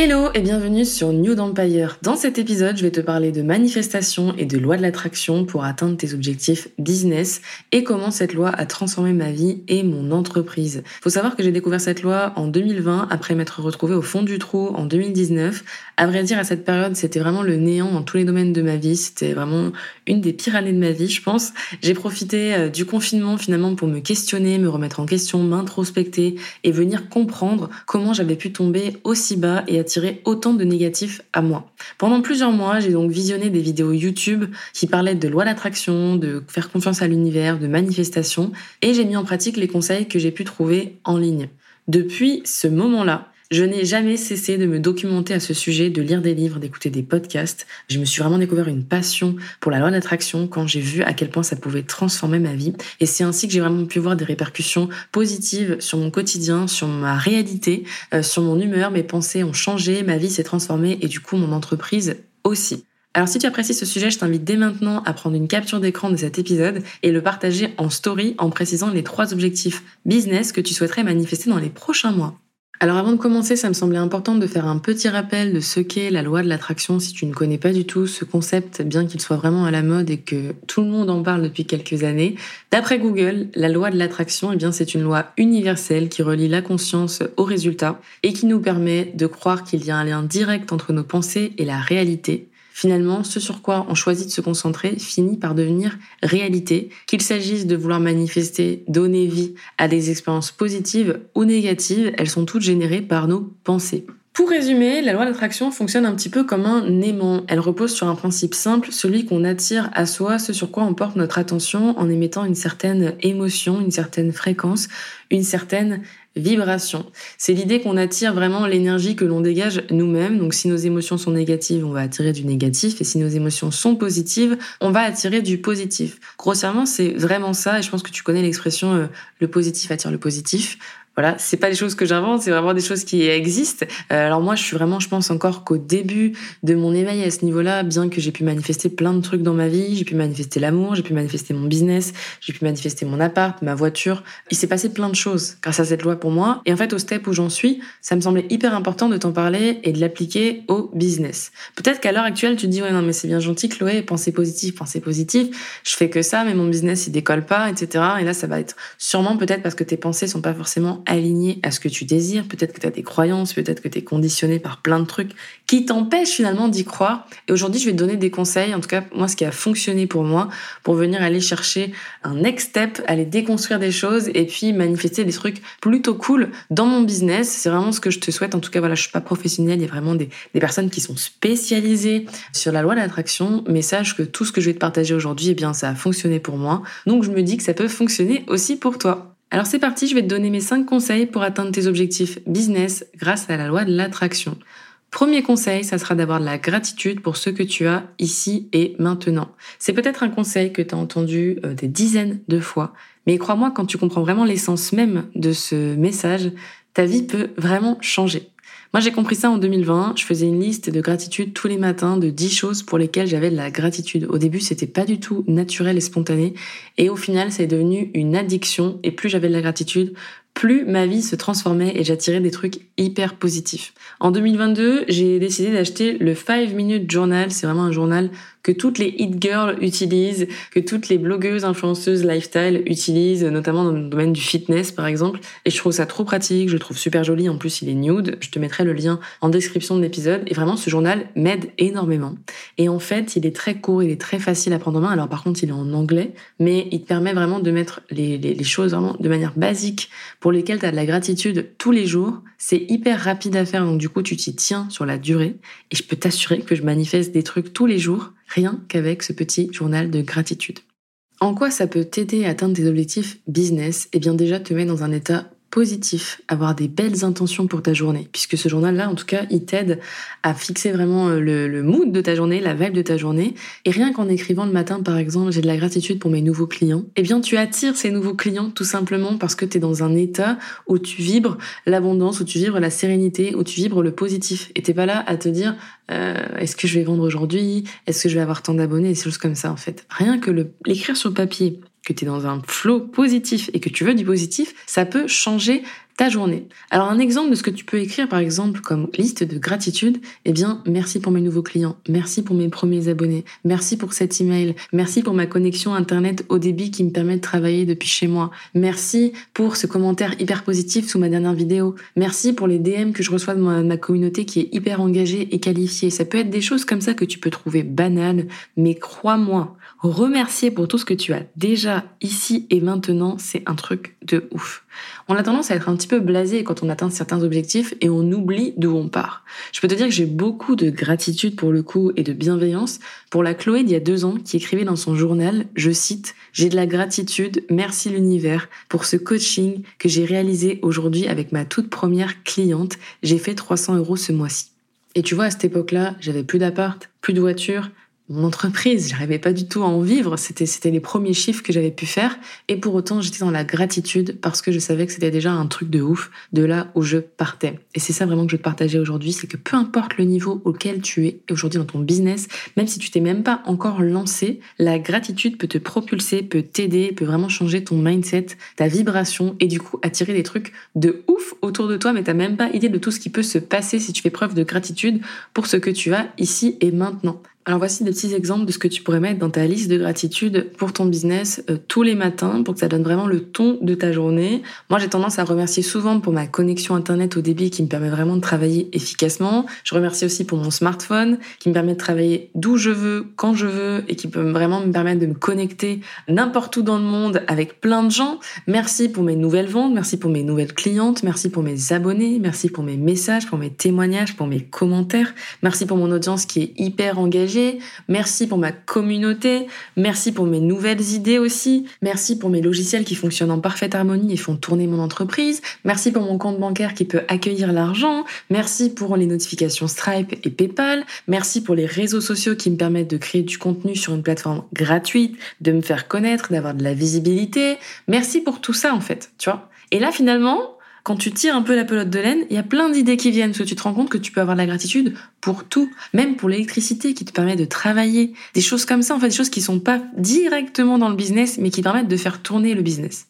Hello et bienvenue sur New Empire. Dans cet épisode, je vais te parler de manifestation et de loi de l'attraction pour atteindre tes objectifs business et comment cette loi a transformé ma vie et mon entreprise. Faut savoir que j'ai découvert cette loi en 2020 après m'être retrouvée au fond du trou en 2019. À vrai dire, à cette période, c'était vraiment le néant dans tous les domaines de ma vie. C'était vraiment une des pires années de ma vie, je pense. J'ai profité euh, du confinement finalement pour me questionner, me remettre en question, m'introspecter et venir comprendre comment j'avais pu tomber aussi bas et attirer autant de négatifs à moi. Pendant plusieurs mois, j'ai donc visionné des vidéos YouTube qui parlaient de loi d'attraction, de faire confiance à l'univers, de manifestation, et j'ai mis en pratique les conseils que j'ai pu trouver en ligne. Depuis ce moment-là, je n'ai jamais cessé de me documenter à ce sujet, de lire des livres, d'écouter des podcasts. Je me suis vraiment découvert une passion pour la loi d'attraction quand j'ai vu à quel point ça pouvait transformer ma vie. Et c'est ainsi que j'ai vraiment pu voir des répercussions positives sur mon quotidien, sur ma réalité, euh, sur mon humeur. Mes pensées ont changé, ma vie s'est transformée et du coup mon entreprise aussi. Alors si tu apprécies ce sujet, je t'invite dès maintenant à prendre une capture d'écran de cet épisode et le partager en story en précisant les trois objectifs business que tu souhaiterais manifester dans les prochains mois. Alors avant de commencer, ça me semblait important de faire un petit rappel de ce qu'est la loi de l'attraction si tu ne connais pas du tout ce concept, bien qu'il soit vraiment à la mode et que tout le monde en parle depuis quelques années. D'après Google, la loi de l'attraction, eh bien c'est une loi universelle qui relie la conscience au résultat et qui nous permet de croire qu'il y a un lien direct entre nos pensées et la réalité Finalement, ce sur quoi on choisit de se concentrer finit par devenir réalité, qu'il s'agisse de vouloir manifester, donner vie à des expériences positives ou négatives, elles sont toutes générées par nos pensées. Pour résumer, la loi d'attraction fonctionne un petit peu comme un aimant. Elle repose sur un principe simple, celui qu'on attire à soi ce sur quoi on porte notre attention en émettant une certaine émotion, une certaine fréquence, une certaine vibration. C'est l'idée qu'on attire vraiment l'énergie que l'on dégage nous-mêmes. Donc si nos émotions sont négatives, on va attirer du négatif. Et si nos émotions sont positives, on va attirer du positif. Grossièrement, c'est vraiment ça. Et je pense que tu connais l'expression euh, le positif attire le positif. Voilà, c'est pas des choses que j'invente, c'est vraiment des choses qui existent. Euh, alors moi, je suis vraiment, je pense encore qu'au début de mon éveil à ce niveau-là, bien que j'ai pu manifester plein de trucs dans ma vie, j'ai pu manifester l'amour, j'ai pu manifester mon business, j'ai pu manifester mon appart, ma voiture. Il s'est passé plein de choses grâce à cette loi pour moi. Et en fait, au step où j'en suis, ça me semblait hyper important de t'en parler et de l'appliquer au business. Peut-être qu'à l'heure actuelle, tu te dis ouais non mais c'est bien gentil, Chloé, pensée positive, pensée positive. Je fais que ça, mais mon business il décolle pas, etc. Et là, ça va être sûrement peut-être parce que tes pensées sont pas forcément aligné à ce que tu désires, peut-être que tu as des croyances, peut-être que tu es conditionné par plein de trucs qui t'empêchent finalement d'y croire. Et aujourd'hui, je vais te donner des conseils, en tout cas moi ce qui a fonctionné pour moi, pour venir aller chercher un next step, aller déconstruire des choses et puis manifester des trucs plutôt cool dans mon business. C'est vraiment ce que je te souhaite. En tout cas, voilà, je suis pas professionnelle, il y a vraiment des, personnes qui sont spécialisées sur la loi de l'attraction, mais sache que tout ce que je vais te partager aujourd'hui, eh bien ça a fonctionné pour moi. Donc je me dis que ça peut fonctionner aussi pour toi. Alors c'est parti, je vais te donner mes 5 conseils pour atteindre tes objectifs business grâce à la loi de l'attraction. Premier conseil, ça sera d'avoir de la gratitude pour ce que tu as ici et maintenant. C'est peut-être un conseil que tu as entendu euh, des dizaines de fois, mais crois-moi, quand tu comprends vraiment l'essence même de ce message, ta vie peut vraiment changer. Moi, j'ai compris ça en 2020. Je faisais une liste de gratitude tous les matins de 10 choses pour lesquelles j'avais de la gratitude. Au début, c'était pas du tout naturel et spontané. Et au final, ça est devenu une addiction. Et plus j'avais de la gratitude, plus ma vie se transformait et j'attirais des trucs hyper positifs. En 2022, j'ai décidé d'acheter le 5 Minute Journal. C'est vraiment un journal que toutes les hit girls utilisent, que toutes les blogueuses, influenceuses, lifestyle utilisent, notamment dans le domaine du fitness par exemple. Et je trouve ça trop pratique, je le trouve super joli. En plus, il est nude. Je te mettrai le lien en description de l'épisode. Et vraiment, ce journal m'aide énormément. Et en fait, il est très court, il est très facile à prendre en main. Alors par contre, il est en anglais, mais il te permet vraiment de mettre les, choses vraiment de manière basique pour lesquelles tu as de la gratitude tous les jours. C'est hyper rapide à faire, donc du coup, tu t'y tiens sur la durée. Et je peux t'assurer que je manifeste des trucs tous les jours rien qu'avec ce petit journal de gratitude. En quoi ça peut t'aider à atteindre tes objectifs business? Eh bien déjà te mettre dans un état positif, avoir des belles intentions pour ta journée, puisque ce journal-là, en tout cas, il t'aide à fixer vraiment euh, le, mood de ta journée, la vibe de ta journée. Et rien qu'en écrivant le matin, par exemple, j'ai de la gratitude pour mes nouveaux clients, eh bien, tu attires ces nouveaux clients tout simplement parce que tu es dans un état où tu vibres l'abondance, où tu vibres la sérénité, où tu vibres le positif. Et t'es pas là à te dire, euh, est-ce que je vais vendre aujourd'hui? Est-ce que je vais avoir tant d'abonnés? Des choses comme ça, en fait. Rien que l'écrire sur papier, que tu es dans un flow positif et que tu veux du positif, ça peut changer ta journée. Alors un exemple de ce que tu peux écrire par exemple comme liste de gratitude, eh bien merci pour mes nouveaux clients, merci pour mes premiers abonnés, merci pour cet email, merci pour ma connexion internet au débit qui me permet de travailler depuis chez moi, merci pour ce commentaire hyper positif sous ma dernière vidéo, merci pour les DM que je reçois de ma, communauté qui est hyper engagée et qualifiée. Ça peut être des choses comme ça que tu peux trouver banales, mais crois-moi, remercier pour tout ce que tu as déjà ici et maintenant, c'est un truc de ouf. On a tendance à être un petit peu blasé quand on atteint certains objectifs et on oublie d'où on part. Je peux te dire que j'ai beaucoup de gratitude pour le coup et de bienveillance pour la Chloé d'il y a deux ans qui écrivait dans son journal, je cite, J'ai de la gratitude, merci l'univers, pour ce coaching que j'ai réalisé aujourd'hui avec ma toute première cliente. J'ai fait 300 euros ce mois-ci. Et tu vois, à cette époque-là, j'avais plus d'appart, plus de voiture, mon entreprise, j'arrivais pas du tout à en vivre, c'était c'était les premiers chiffres que j'avais pu faire et pour autant j'étais dans la gratitude parce que je savais que c'était déjà un truc de ouf de là où je partais. Et c'est ça vraiment que je veux te aujourd'hui, c'est que peu importe le niveau auquel tu es aujourd'hui dans ton business, même si tu t'es même pas encore lancé, la gratitude peut te propulser, peut t'aider, peut vraiment changer ton mindset, ta vibration et du coup attirer des trucs de ouf autour de toi mais t'as même pas idée de tout ce qui peut se passer si tu fais preuve de gratitude pour ce que tu as ici et maintenant. Alors voici des petits exemples de ce que tu pourrais mettre dans ta liste de gratitude pour ton business euh, tous les matins pour que ça donne vraiment le ton de ta journée. Moi j'ai tendance à remercier souvent pour ma connexion internet au débit qui me permet vraiment de travailler efficacement. Je remercie aussi pour mon smartphone qui me permet de travailler d'où je veux, quand je veux et qui peut vraiment me permettre de me connecter n'importe où dans le monde avec plein de gens. Merci pour mes nouvelles ventes, merci pour mes nouvelles clientes, merci pour mes abonnés, merci pour mes messages, pour mes témoignages, pour mes commentaires. Merci pour mon audience qui est hyper engagée Merci pour ma communauté. Merci pour mes nouvelles idées aussi. Merci pour mes logiciels qui fonctionnent en parfaite harmonie et font tourner mon entreprise. Merci pour mon compte bancaire qui peut accueillir l'argent. Merci pour les notifications Stripe et PayPal. Merci pour les réseaux sociaux qui me permettent de créer du contenu sur une plateforme gratuite, de me faire connaître, d'avoir de la visibilité. Merci pour tout ça en fait, tu vois. Et là finalement, quand tu tires un peu la pelote de laine, il y a plein d'idées qui viennent, parce que tu te rends compte que tu peux avoir de la gratitude pour tout, même pour l'électricité qui te permet de travailler, des choses comme ça, en fait, des choses qui sont pas directement dans le business, mais qui permettent de faire tourner le business.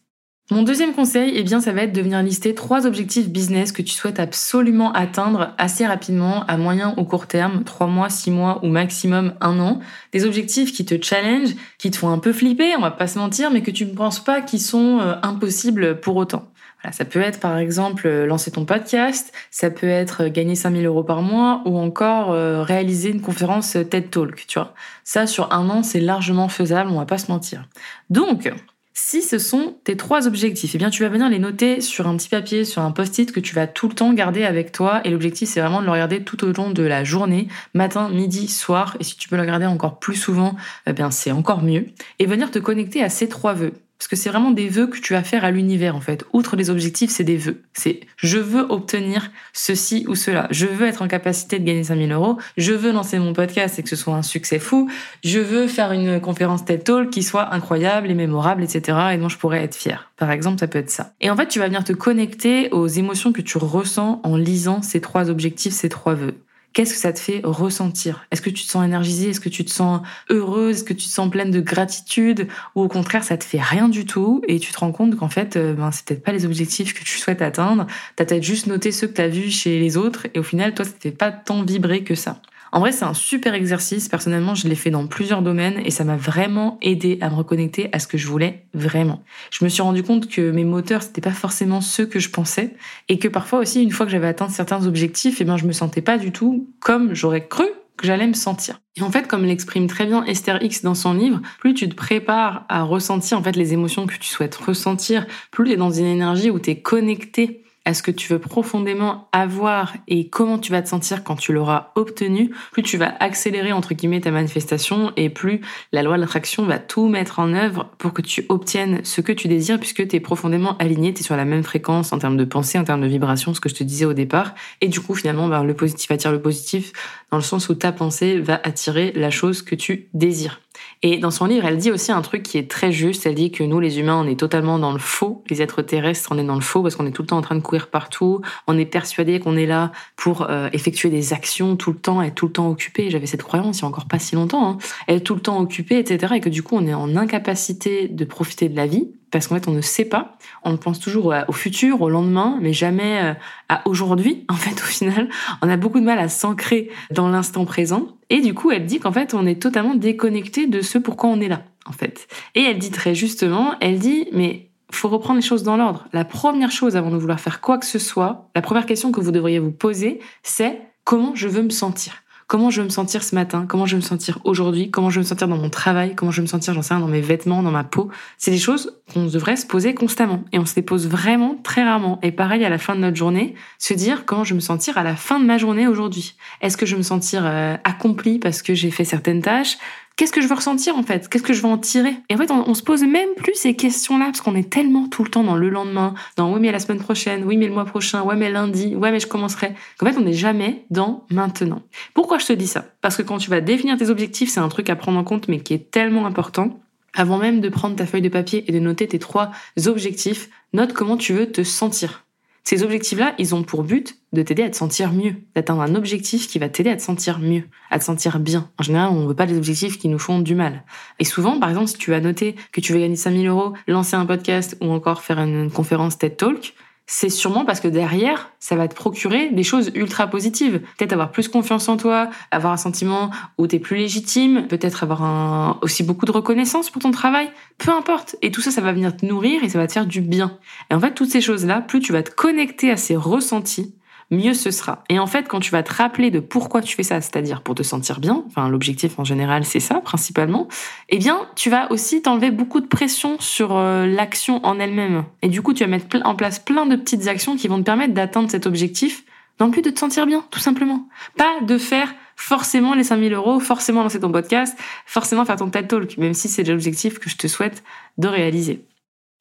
Mon deuxième conseil, eh bien, ça va être de venir lister trois objectifs business que tu souhaites absolument atteindre assez rapidement, à moyen ou court terme, trois mois, six mois ou maximum un an. Des objectifs qui te challenge, qui te font un peu flipper, on va pas se mentir, mais que tu ne penses pas qu'ils sont euh, impossibles pour autant ça peut être par exemple euh, lancer ton podcast, ça peut être euh, gagner 5000 euros par mois ou encore euh, réaliser une conférence TED Talk, tu vois. Ça, sur un an, c'est largement faisable, on va pas se mentir. Donc, si ce sont tes trois objectifs, eh bien tu vas venir les noter sur un petit papier, sur un post-it que tu vas tout le temps garder avec toi. Et l'objectif, c'est vraiment de le regarder tout au long de la journée, matin, midi, soir. Et si tu peux le regarder encore plus souvent, eh bien c'est encore mieux. Et venir te connecter à ces trois vœux. Parce que c'est vraiment des vœux que tu vas faire à l'univers, en fait. Outre les objectifs, c'est des vœux. C'est je veux obtenir ceci ou cela. Je veux être en capacité de gagner 5000 euros. Je veux lancer mon podcast et que ce soit un succès fou. Je veux faire une conférence TED Talk qui soit incroyable et mémorable, etc. et dont je pourrais être fier. Par exemple, ça peut être ça. Et en fait, tu vas venir te connecter aux émotions que tu ressens en lisant ces trois objectifs, ces trois vœux. Qu'est-ce que ça te fait ressentir? Est-ce que tu te sens énergisée? Est-ce que tu te sens heureuse? Est-ce que tu te sens pleine de gratitude? Ou au contraire, ça te fait rien du tout et tu te rends compte qu'en fait, euh, ben, c'est peut-être pas les objectifs que tu souhaites atteindre. T'as peut-être juste noté ceux que t'as vus chez les autres et au final, toi, ça te fait pas tant vibrer que ça. En vrai, c'est un super exercice. Personnellement, je l'ai fait dans plusieurs domaines et ça m'a vraiment aidé à me reconnecter à ce que je voulais vraiment. Je me suis rendu compte que mes moteurs, c'était pas forcément ceux que je pensais et que parfois aussi, une fois que j'avais atteint certains objectifs, et eh ben, je me sentais pas du tout comme j'aurais cru que j'allais me sentir. Et en fait, comme l'exprime très bien Esther X dans son livre, plus tu te prépares à ressentir en fait les émotions que tu souhaites ressentir, plus tu es dans une énergie où tu es connecté à ce que tu veux profondément avoir et comment tu vas te sentir quand tu l'auras obtenu, plus tu vas accélérer entre guillemets ta manifestation et plus la loi de l'attraction va tout mettre en œuvre pour que tu obtiennes ce que tu désires puisque tu es profondément aligné, tu es sur la même fréquence en termes de pensée, en termes de vibration, ce que je te disais au départ. Et du coup, finalement, ben, le positif attire le positif dans le sens où ta pensée va attirer la chose que tu désires. Et dans son livre, elle dit aussi un truc qui est très juste. Elle dit que nous, les humains, on est totalement dans le faux. Les êtres terrestres, on est dans le faux parce qu'on est tout le temps en train de courir partout. On est persuadé qu'on est là pour euh, effectuer des actions tout le temps, être tout le temps occupé. J'avais cette croyance il y a encore pas si longtemps. Hein. Être tout le temps occupé, etc. Et que du coup, on est en incapacité de profiter de la vie parce qu'en fait on ne sait pas. On pense toujours au futur, au lendemain, mais jamais euh, à aujourd'hui. En fait, au final, on a beaucoup de mal à s'ancrer dans l'instant présent. Et du coup, elle dit qu'en fait, on est totalement déconnecté de ce pourquoi on est là, en fait. Et elle dit très justement, elle dit, mais faut reprendre les choses dans l'ordre. La première chose avant de vouloir faire quoi que ce soit, la première question que vous devriez vous poser, c'est comment je veux me sentir comment je veux me sentir ce matin, comment je veux me sentir aujourd'hui, comment je veux me sentir dans mon travail, comment je veux me sentir, j'en sais rien, dans mes vêtements, dans ma peau. C'est des choses qu'on devrait se poser constamment. Et on se les pose vraiment très rarement. Et pareil, à la fin de notre journée, se dire comment je veux me sentir à la fin de ma journée aujourd'hui. Est-ce que je veux me sentir euh, accompli parce que j'ai fait certaines tâches? Qu'est-ce que je veux ressentir en fait? Qu'est-ce que je veux en tirer? Et en fait, on, se pose même plus ces questions-là parce qu'on est tellement tout le temps dans le lendemain, dans oui mais la semaine prochaine, oui mais le mois prochain, ouais mais lundi, ouais mais je commencerai. En fait, on n'est jamais dans maintenant. Pourquoi je te dis ça? Parce que quand tu vas définir tes objectifs, c'est un truc à prendre en compte mais qui est tellement important. Avant même de prendre ta feuille de papier et de noter tes trois objectifs, note comment tu veux te sentir. Ces objectifs-là, ils ont pour but de t'aider à te sentir mieux, d'atteindre un objectif qui va t'aider à te sentir mieux, à te sentir bien. En général, on ne veut pas des objectifs qui nous font du mal. Et souvent, par exemple, si tu as noté que tu veux gagner 5000 euros, lancer un podcast ou encore faire une conférence TED Talk, c'est sûrement parce que derrière, ça va te procurer des choses ultra positives. Peut-être avoir plus confiance en toi, avoir un sentiment où t'es plus légitime, peut-être avoir un, aussi beaucoup de reconnaissance pour ton travail. Peu importe. Et tout ça, ça va venir te nourrir et ça va te faire du bien. Et en fait, toutes ces choses-là, plus tu vas te connecter à ces ressentis, mieux ce sera. Et en fait, quand tu vas te rappeler de pourquoi tu fais ça, c'est-à-dire pour te sentir bien, enfin l'objectif en général c'est ça principalement, eh bien tu vas aussi t'enlever beaucoup de pression sur euh, l'action en elle-même. Et du coup, tu vas mettre en place plein de petites actions qui vont te permettre d'atteindre cet objectif dans le but de te sentir bien, tout simplement. Pas de faire forcément les 5000 euros, forcément lancer ton podcast, forcément faire ton TED Talk, même si c'est l'objectif que je te souhaite de réaliser.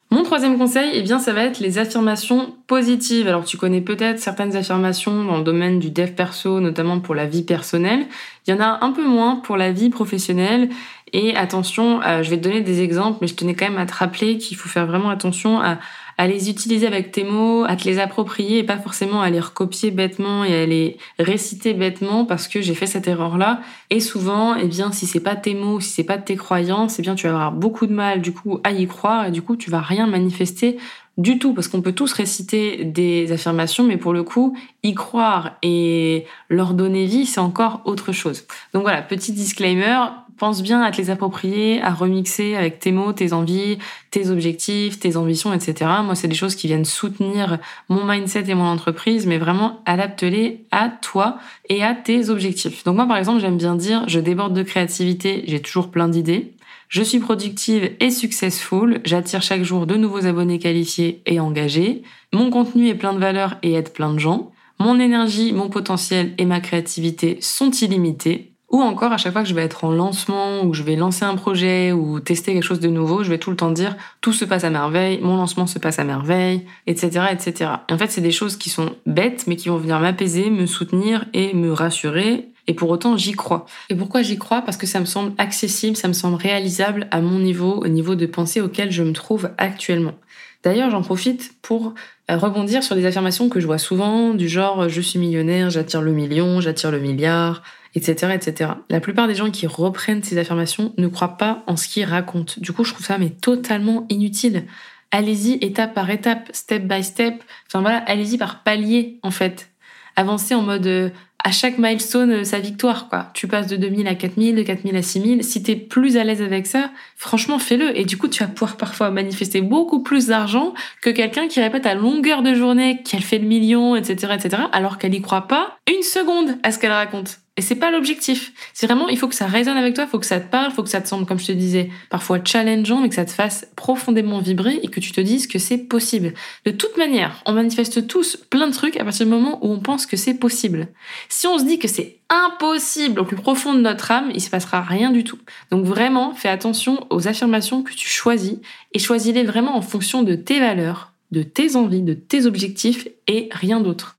Mon troisième conseil, eh bien, ça va être les affirmations positives. Alors, tu connais peut-être certaines affirmations dans le domaine du dev perso, notamment pour la vie personnelle. Il y en a un peu moins pour la vie professionnelle. Et attention, euh, je vais te donner des exemples, mais je tenais quand même à te rappeler qu'il faut faire vraiment attention à, à les utiliser avec tes mots, à te les approprier et pas forcément à les recopier bêtement et à les réciter bêtement parce que j'ai fait cette erreur-là. Et souvent, eh bien, si c'est pas tes mots, si c'est pas tes croyances, eh bien, tu vas avoir beaucoup de mal, du coup, à y croire et du coup, tu vas rien manifester du tout, parce qu'on peut tous réciter des affirmations, mais pour le coup, y croire et leur donner vie, c'est encore autre chose. Donc voilà, petit disclaimer, pense bien à te les approprier, à remixer avec tes mots, tes envies, tes objectifs, tes ambitions, etc. Moi, c'est des choses qui viennent soutenir mon mindset et mon entreprise, mais vraiment adapte-les à toi et à tes objectifs. Donc moi, par exemple, j'aime bien dire, je déborde de créativité, j'ai toujours plein d'idées. Je suis productive et successful, j'attire chaque jour de nouveaux abonnés qualifiés et engagés. Mon contenu est plein de valeur et aide plein de gens. Mon énergie, mon potentiel et ma créativité sont illimités. Ou encore, à chaque fois que je vais être en lancement, ou je vais lancer un projet, ou tester quelque chose de nouveau, je vais tout le temps dire tout se passe à merveille, mon lancement se passe à merveille, etc., etc. Et en fait, c'est des choses qui sont bêtes, mais qui vont venir m'apaiser, me soutenir et me rassurer. Et pour autant, j'y crois. Et pourquoi j'y crois? Parce que ça me semble accessible, ça me semble réalisable à mon niveau, au niveau de pensée auquel je me trouve actuellement. D'ailleurs, j'en profite pour euh, rebondir sur des affirmations que je vois souvent, du genre je suis millionnaire, j'attire le million, j'attire le milliard, etc., etc. La plupart des gens qui reprennent ces affirmations ne croient pas en ce qu'ils racontent. Du coup, je trouve ça mais totalement inutile. Allez-y étape par étape, step by step. Enfin voilà, allez-y par palier en fait. Avancez en mode euh, à chaque milestone euh, sa victoire quoi. Tu passes de 2000 à 4000, de 4000 à 6000. Si t'es plus à l'aise avec ça, franchement fais-le et du coup tu vas pouvoir parfois manifester beaucoup plus d'argent que quelqu'un qui répète à longueur de journée qu'elle fait le million, etc., etc. Alors qu'elle y croit pas une seconde à ce qu'elle raconte. Et c'est pas l'objectif. C'est vraiment, il faut que ça résonne avec toi, il faut que ça te parle, il faut que ça te semble, comme je te disais, parfois challengeant, mais que ça te fasse profondément vibrer et que tu te dises que c'est possible. De toute manière, on manifeste tous plein de trucs à partir du moment où on pense que c'est possible. Si on se dit que c'est impossible au plus profond de notre âme, il se passera rien du tout. Donc vraiment, fais attention aux affirmations que tu choisis et choisis-les vraiment en fonction de tes valeurs, de tes envies, de tes objectifs et rien d'autre.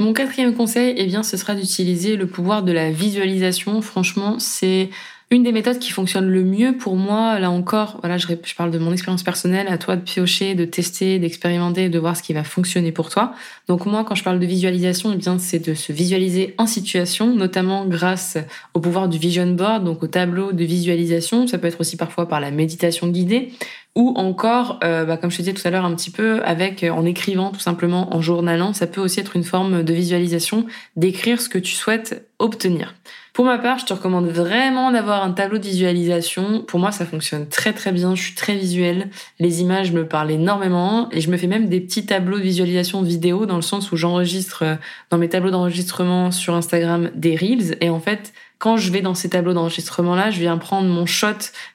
Mon quatrième conseil, eh bien, ce sera d'utiliser le pouvoir de la visualisation. Franchement, c'est une des méthodes qui fonctionne le mieux pour moi, là encore, voilà, je, parle de mon expérience personnelle, à toi de piocher, de tester, d'expérimenter, de voir ce qui va fonctionner pour toi. Donc moi, quand je parle de visualisation, eh bien, c'est de se visualiser en situation, notamment grâce au pouvoir du vision board, donc au tableau de visualisation. Ça peut être aussi parfois par la méditation guidée ou encore, euh, bah, comme je te disais tout à l'heure, un petit peu avec euh, en écrivant tout simplement, en journalant, ça peut aussi être une forme de visualisation, d'écrire ce que tu souhaites obtenir. Pour ma part, je te recommande vraiment d'avoir un tableau de visualisation. Pour moi, ça fonctionne très très bien. Je suis très visuelle. Les images me parlent énormément et je me fais même des petits tableaux de visualisation vidéo dans le sens où j'enregistre euh, dans mes tableaux d'enregistrement sur Instagram des reels et en fait, quand je vais dans ces tableaux d'enregistrement-là, je viens prendre mon shot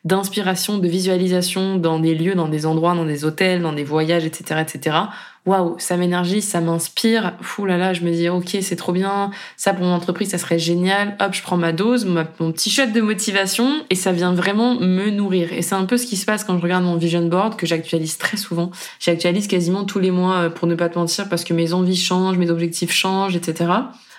d'inspiration, de visualisation dans des lieux, dans des endroits, dans des hôtels, dans des voyages, etc., etc. Waouh, ça m'énergise, ça m'inspire. Fou là là, je me dis ok, c'est trop bien. Ça pour mon entreprise, ça serait génial. Hop, je prends ma dose, mon petit shot de motivation et ça vient vraiment me nourrir. Et c'est un peu ce qui se passe quand je regarde mon vision board que j'actualise très souvent. J'actualise quasiment tous les mois euh, pour ne pas te mentir parce que mes envies changent, mes objectifs changent, etc.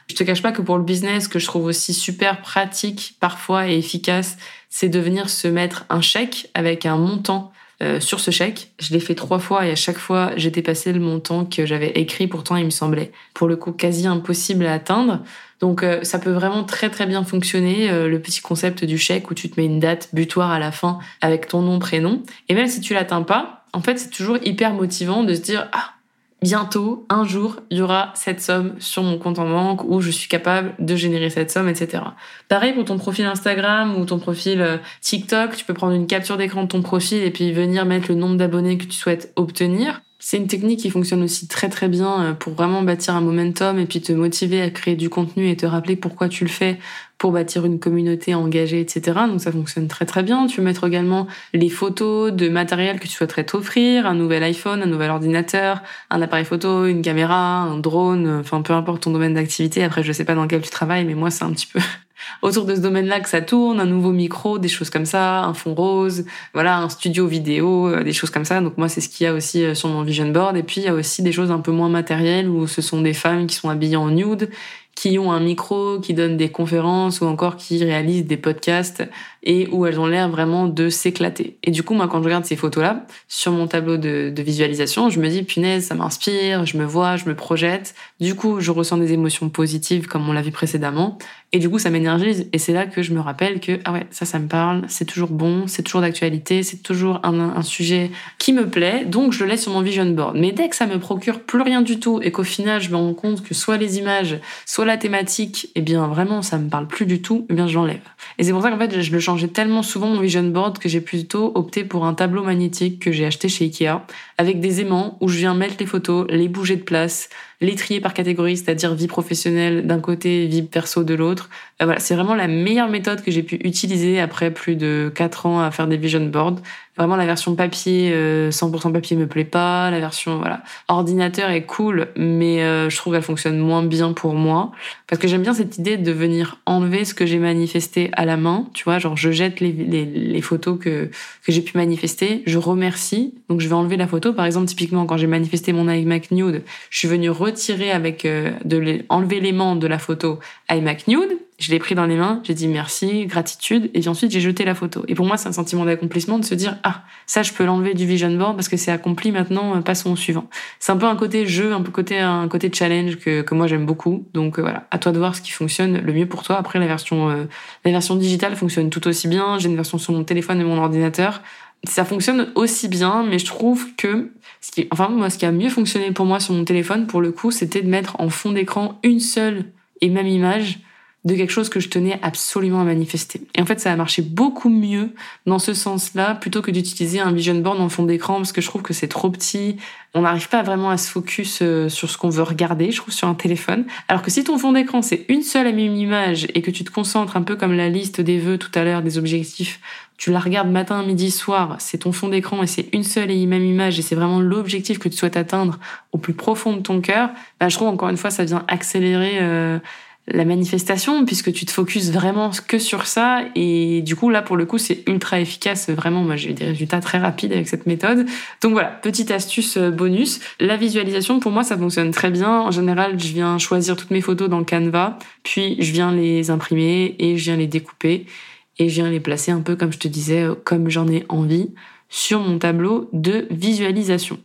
Je te cache pas que pour le business, que je trouve aussi super pratique parfois et efficace, c'est de venir se mettre un chèque avec un montant euh, sur ce chèque. Je l'ai fait trois fois et à chaque fois, j'ai dépassé le montant que j'avais écrit. Pourtant, il me semblait, pour le coup, quasi impossible à atteindre. Donc, euh, ça peut vraiment très très bien fonctionner, euh, le petit concept du chèque où tu te mets une date butoir à la fin avec ton nom, prénom. Et même si tu l'atteins pas, en fait, c'est toujours hyper motivant de se dire, ah, bientôt, un jour, il y aura cette somme sur mon compte en banque où je suis capable de générer cette somme, etc. Pareil pour ton profil Instagram ou ton profil euh, TikTok, tu peux prendre une capture d'écran de ton profil et puis venir mettre le nombre d'abonnés que tu souhaites obtenir. C'est une technique qui fonctionne aussi très très bien euh, pour vraiment bâtir un momentum et puis te motiver à créer du contenu et te rappeler pourquoi tu le fais pour bâtir une communauté engagée, etc. Donc ça fonctionne très très bien. Tu peux mettre également les photos de matériel que tu souhaiterais t'offrir, un nouvel iPhone, un nouvel ordinateur, un appareil photo, une caméra, un drone, enfin peu importe ton domaine d'activité. Après je sais pas dans lequel tu travailles, mais moi c'est un petit peu autour de ce domaine-là que ça tourne, un nouveau micro, des choses comme ça, un fond rose, voilà, un studio vidéo, euh, des choses comme ça. Donc moi, c'est ce qu'il y a aussi euh, sur mon vision board. Et puis, il y a aussi des choses un peu moins matérielles où ce sont des femmes qui sont habillées en nude qui ont un micro, qui donnent des conférences ou encore qui réalisent des podcasts et où elles ont l'air vraiment de s'éclater. Et du coup, moi, quand je regarde ces photos-là, sur mon tableau de, de, visualisation, je me dis, punaise, ça m'inspire, je me vois, je me projette. Du coup, je ressens des émotions positives comme on l'a vu précédemment. Et du coup, ça m'énergise. Et c'est là que je me rappelle que, ah ouais, ça, ça me parle, c'est toujours bon, c'est toujours d'actualité, c'est toujours un, un sujet qui me plaît. Donc, je le laisse sur mon vision board. Mais dès que ça me procure plus rien du tout et qu'au final, je me rends compte que soit les images, soit la thématique, eh bien vraiment ça me parle plus du tout, eh bien je l'enlève. Et c'est pour ça qu'en fait je le changeais tellement souvent mon vision board que j'ai plutôt opté pour un tableau magnétique que j'ai acheté chez Ikea avec des aimants où je viens mettre les photos, les bouger de place, les trier par catégorie, c'est-à-dire vie professionnelle d'un côté, vie perso de l'autre. Euh, c'est vraiment la meilleure méthode que j'ai pu utiliser après plus de 4 ans à faire des vision boards. Vraiment, la version papier, 100% euh, papier me plaît pas. La version voilà ordinateur est cool, mais euh, je trouve qu'elle fonctionne moins bien pour moi parce que j'aime bien cette idée de venir enlever ce que j'ai manifesté à la main. Tu vois, genre je jette les, les, les photos que que j'ai pu manifester, je remercie, donc je vais enlever la photo. Par exemple, typiquement quand j'ai manifesté mon iMac Nude, je suis venue retirer avec euh, de enlever l'aimant de la photo iMac Nude je l'ai pris dans les mains, j'ai dit merci, gratitude, et puis ensuite j'ai jeté la photo. Et pour moi, c'est un sentiment d'accomplissement de se dire ah ça je peux l'enlever du vision board parce que c'est accompli maintenant, euh, passons au suivant. C'est un peu un côté jeu, un peu côté un côté challenge que que moi j'aime beaucoup. Donc euh, voilà, à toi de voir ce qui fonctionne le mieux pour toi. Après la version euh, la version digitale fonctionne tout aussi bien. J'ai une version sur mon téléphone et mon ordinateur. Ça fonctionne aussi bien, mais je trouve que ce qui, enfin moi ce qui a mieux fonctionné pour moi sur mon téléphone pour le coup, c'était de mettre en fond d'écran une seule et même image de quelque chose que je tenais absolument à manifester. Et en fait, ça a marché beaucoup mieux dans ce sens-là, plutôt que d'utiliser un vision board en fond d'écran, parce que je trouve que c'est trop petit. On n'arrive pas vraiment à se focus euh, sur ce qu'on veut regarder, je trouve, sur un téléphone. Alors que si ton fond d'écran, c'est une seule et même image, et que tu te concentres un peu comme la liste des vœux tout à l'heure, des objectifs, tu la regardes matin, midi, soir, c'est ton fond d'écran et c'est une seule et même image et c'est vraiment l'objectif que tu souhaites atteindre au plus profond de ton cœur, bah, je trouve encore une fois ça vient accélérer euh, la manifestation puisque tu te focuses vraiment que sur ça. Et du coup là pour le coup c'est ultra efficace. Vraiment moi j'ai eu des résultats très rapides avec cette méthode. Donc voilà petite astuce euh, bonus. La visualisation pour moi ça fonctionne très bien. En général je viens choisir toutes mes photos dans Canva puis je viens les imprimer et je viens les découper et je viens les placer un peu comme je te disais comme j'en ai envie sur mon tableau de visualisation.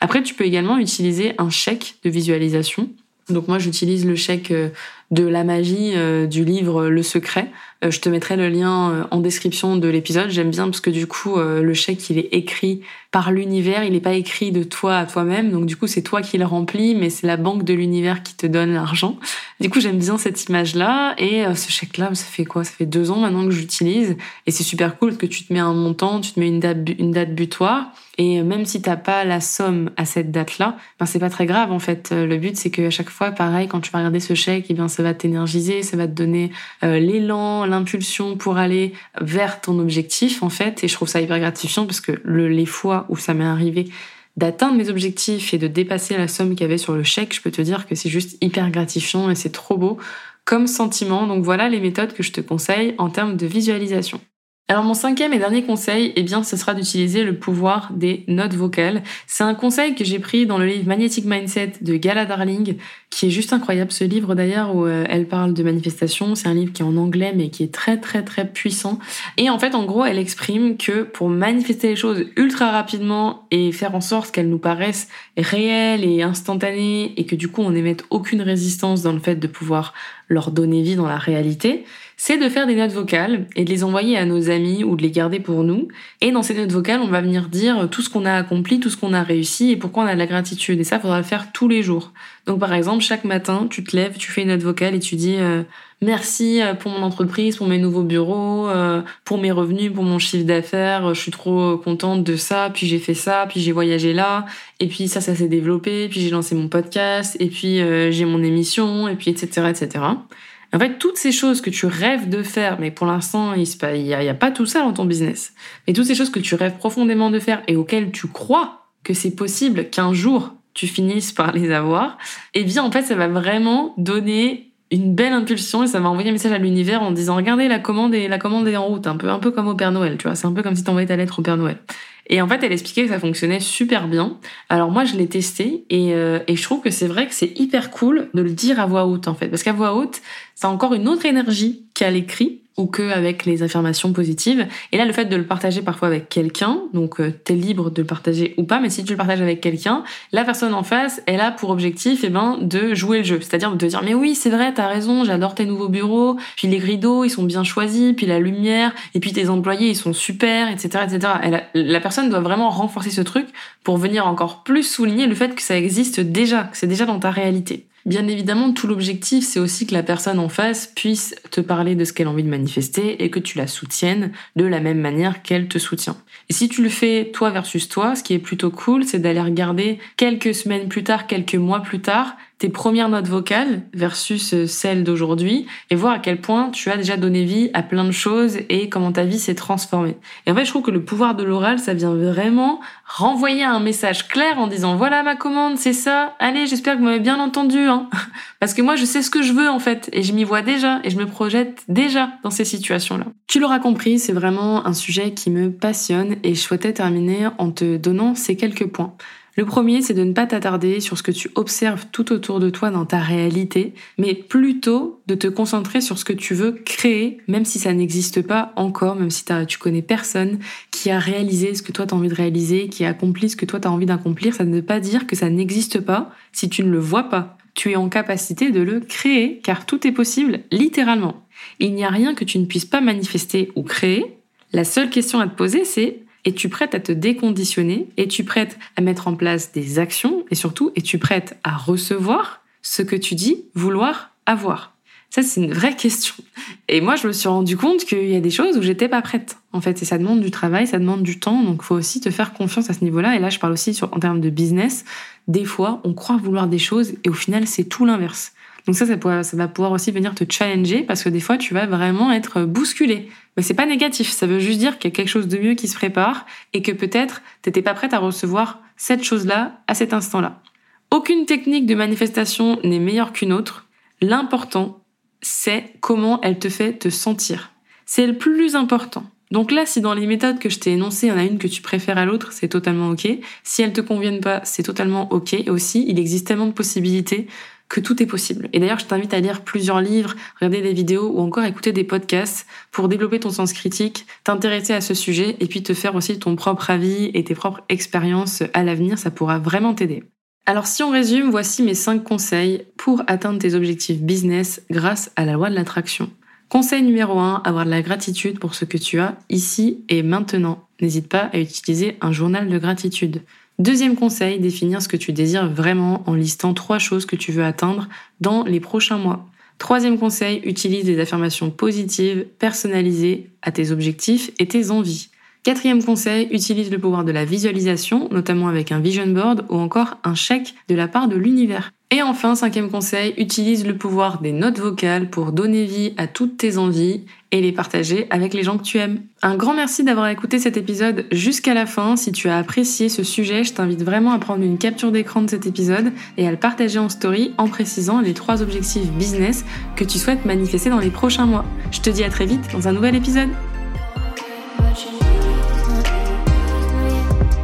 Après, tu peux également utiliser un chèque de visualisation. Donc moi, j'utilise le chèque euh, de la magie euh, du livre Le Secret. Euh, je te mettrai le lien euh, en description de l'épisode. J'aime bien parce que du coup, le chèque, il est écrit par l'univers. Il n'est pas écrit de toi à toi-même. Donc du coup, c'est toi qui le remplis, mais c'est la banque de l'univers qui te donne l'argent. Du coup, j'aime bien cette image-là. Et ce chèque-là, ça fait quoi? Ça fait deux ans maintenant que j'utilise. Et c'est super cool parce que tu te mets un montant, tu te mets une date, butoir. Et même si t'as pas la somme à cette date-là, ben c'est pas très grave en fait. Le but c'est que à chaque fois, pareil, quand tu vas regarder ce chèque, eh bien ça va t'énergiser, ça va te donner euh, l'élan, l'impulsion pour aller vers ton objectif en fait. Et je trouve ça hyper gratifiant parce que le, les fois où ça m'est arrivé d'atteindre mes objectifs et de dépasser la somme qu'il y avait sur le chèque, je peux te dire que c'est juste hyper gratifiant et c'est trop beau comme sentiment. Donc voilà les méthodes que je te conseille en termes de visualisation. Alors mon cinquième et dernier conseil, eh bien, ce sera d'utiliser le pouvoir des notes vocales. C'est un conseil que j'ai pris dans le livre Magnetic Mindset de Gala Darling, qui est juste incroyable. Ce livre d'ailleurs où euh, elle parle de manifestation, c'est un livre qui est en anglais mais qui est très très très puissant. Et en fait, en gros, elle exprime que pour manifester les choses ultra rapidement et faire en sorte qu'elles nous paraissent réelles et instantanées et que du coup on n'émette aucune résistance dans le fait de pouvoir leur donner vie dans la réalité, c'est de faire des notes vocales et de les envoyer à nos amis ou de les garder pour nous. Et dans ces notes vocales, on va venir dire tout ce qu'on a accompli, tout ce qu'on a réussi et pourquoi on a de la gratitude. Et ça, faudra le faire tous les jours. Donc par exemple, chaque matin, tu te lèves, tu fais une note vocale et tu dis euh, merci euh, pour mon entreprise, pour mes nouveaux bureaux, euh, pour mes revenus, pour mon chiffre d'affaires. Je suis trop contente de ça. Puis j'ai fait ça, puis j'ai voyagé là, et puis ça, ça s'est développé. Puis j'ai lancé mon podcast, et puis j'ai mon émission, et puis etc. etc. En fait, toutes ces choses que tu rêves de faire, mais pour l'instant, il n'y a, a, pas tout ça dans ton business, mais toutes ces choses que tu rêves profondément de faire et auxquelles tu crois que c'est possible qu'un jour tu finisses par les avoir, eh bien, en fait, ça va vraiment donner une belle impulsion et ça va envoyer un message à l'univers en disant regardez la commande et la commande est en route un peu un peu comme au Père Noël tu vois. C'est un peu comme si t'envoyais ta lettre au Père Noël. Et en fait elle expliquait que ça fonctionnait super bien. Alors moi je l'ai testé et, euh, et je trouve que c'est vrai que c'est hyper cool de le dire à voix haute en fait. Parce qu'à voix haute a encore une autre énergie qu'à l'écrit ou que avec les affirmations positives. Et là, le fait de le partager parfois avec quelqu'un, donc euh, t'es libre de le partager ou pas, mais si tu le partages avec quelqu'un, la personne en face, elle a pour objectif, eh ben, de jouer le jeu, c'est-à-dire de dire mais oui, c'est vrai, t'as raison, j'adore tes nouveaux bureaux, puis les rideaux, ils sont bien choisis, puis la lumière, et puis tes employés, ils sont super, etc., etc. la personne doit vraiment renforcer ce truc pour venir encore plus souligner le fait que ça existe déjà, que c'est déjà dans ta réalité. Bien évidemment, tout l'objectif, c'est aussi que la personne en face puisse te parler de ce qu'elle a envie de manifester et que tu la soutiennes de la même manière qu'elle te soutient. Et si tu le fais toi versus toi, ce qui est plutôt cool, c'est d'aller regarder quelques semaines plus tard, quelques mois plus tard, tes premières notes vocales versus euh, celles d'aujourd'hui et voir à quel point tu as déjà donné vie à plein de choses et comment ta vie s'est transformée. Et en fait, je trouve que le pouvoir de l'oral, ça vient vraiment renvoyer un message clair en disant voilà ma commande, c'est ça. Allez, j'espère que vous m'avez bien entendu hein. parce que moi je sais ce que je veux en fait et je m'y vois déjà et je me projette déjà dans ces situations-là. Tu l'auras compris, c'est vraiment un sujet qui me passionne et je souhaitais terminer en te donnant ces quelques points. Le premier, c'est de ne pas t'attarder sur ce que tu observes tout autour de toi dans ta réalité, mais plutôt de te concentrer sur ce que tu veux créer, même si ça n'existe pas encore, même si tu connais personne qui a réalisé ce que toi tu as envie de réaliser, qui a accompli ce que toi tu as envie d'accomplir. Ça ne veut pas dire que ça n'existe pas si tu ne le vois pas. Tu es en capacité de le créer, car tout est possible, littéralement. Il n'y a rien que tu ne puisses pas manifester ou créer. La seule question à te poser, c'est es-tu prête à te déconditionner Es-tu prête à mettre en place des actions Et surtout, es-tu prête à recevoir ce que tu dis vouloir avoir Ça, c'est une vraie question. Et moi, je me suis rendu compte qu'il y a des choses où j'étais pas prête. En fait, et ça demande du travail, ça demande du temps. Donc, faut aussi te faire confiance à ce niveau-là. Et là, je parle aussi sur, en termes de business. Des fois, on croit vouloir des choses et au final, c'est tout l'inverse. Donc ça, ça, va pouvoir aussi venir te challenger parce que des fois, tu vas vraiment être bousculé. Mais c'est pas négatif. Ça veut juste dire qu'il y a quelque chose de mieux qui se prépare et que peut-être t'étais pas prête à recevoir cette chose-là à cet instant-là. Aucune technique de manifestation n'est meilleure qu'une autre. L'important, c'est comment elle te fait te sentir. C'est le plus important. Donc là, si dans les méthodes que je t'ai énoncées, il y en a une que tu préfères à l'autre, c'est totalement ok. Si elles te conviennent pas, c'est totalement ok. Et aussi, il existe tellement de possibilités que tout est possible. Et d'ailleurs, je t'invite à lire plusieurs livres, regarder des vidéos ou encore écouter des podcasts pour développer ton sens critique, t'intéresser à ce sujet et puis te faire aussi ton propre avis et tes propres expériences à l'avenir. Ça pourra vraiment t'aider. Alors si on résume, voici mes 5 conseils pour atteindre tes objectifs business grâce à la loi de l'attraction. Conseil numéro 1, avoir de la gratitude pour ce que tu as ici et maintenant. N'hésite pas à utiliser un journal de gratitude. Deuxième conseil, définir ce que tu désires vraiment en listant trois choses que tu veux atteindre dans les prochains mois. Troisième conseil, utilise des affirmations positives, personnalisées à tes objectifs et tes envies. Quatrième conseil, utilise le pouvoir de la visualisation, notamment avec un vision board ou encore un chèque de la part de l'univers. Et enfin, cinquième conseil, utilise le pouvoir des notes vocales pour donner vie à toutes tes envies et les partager avec les gens que tu aimes. Un grand merci d'avoir écouté cet épisode jusqu'à la fin. Si tu as apprécié ce sujet, je t'invite vraiment à prendre une capture d'écran de cet épisode et à le partager en story en précisant les trois objectifs business que tu souhaites manifester dans les prochains mois. Je te dis à très vite dans un nouvel épisode.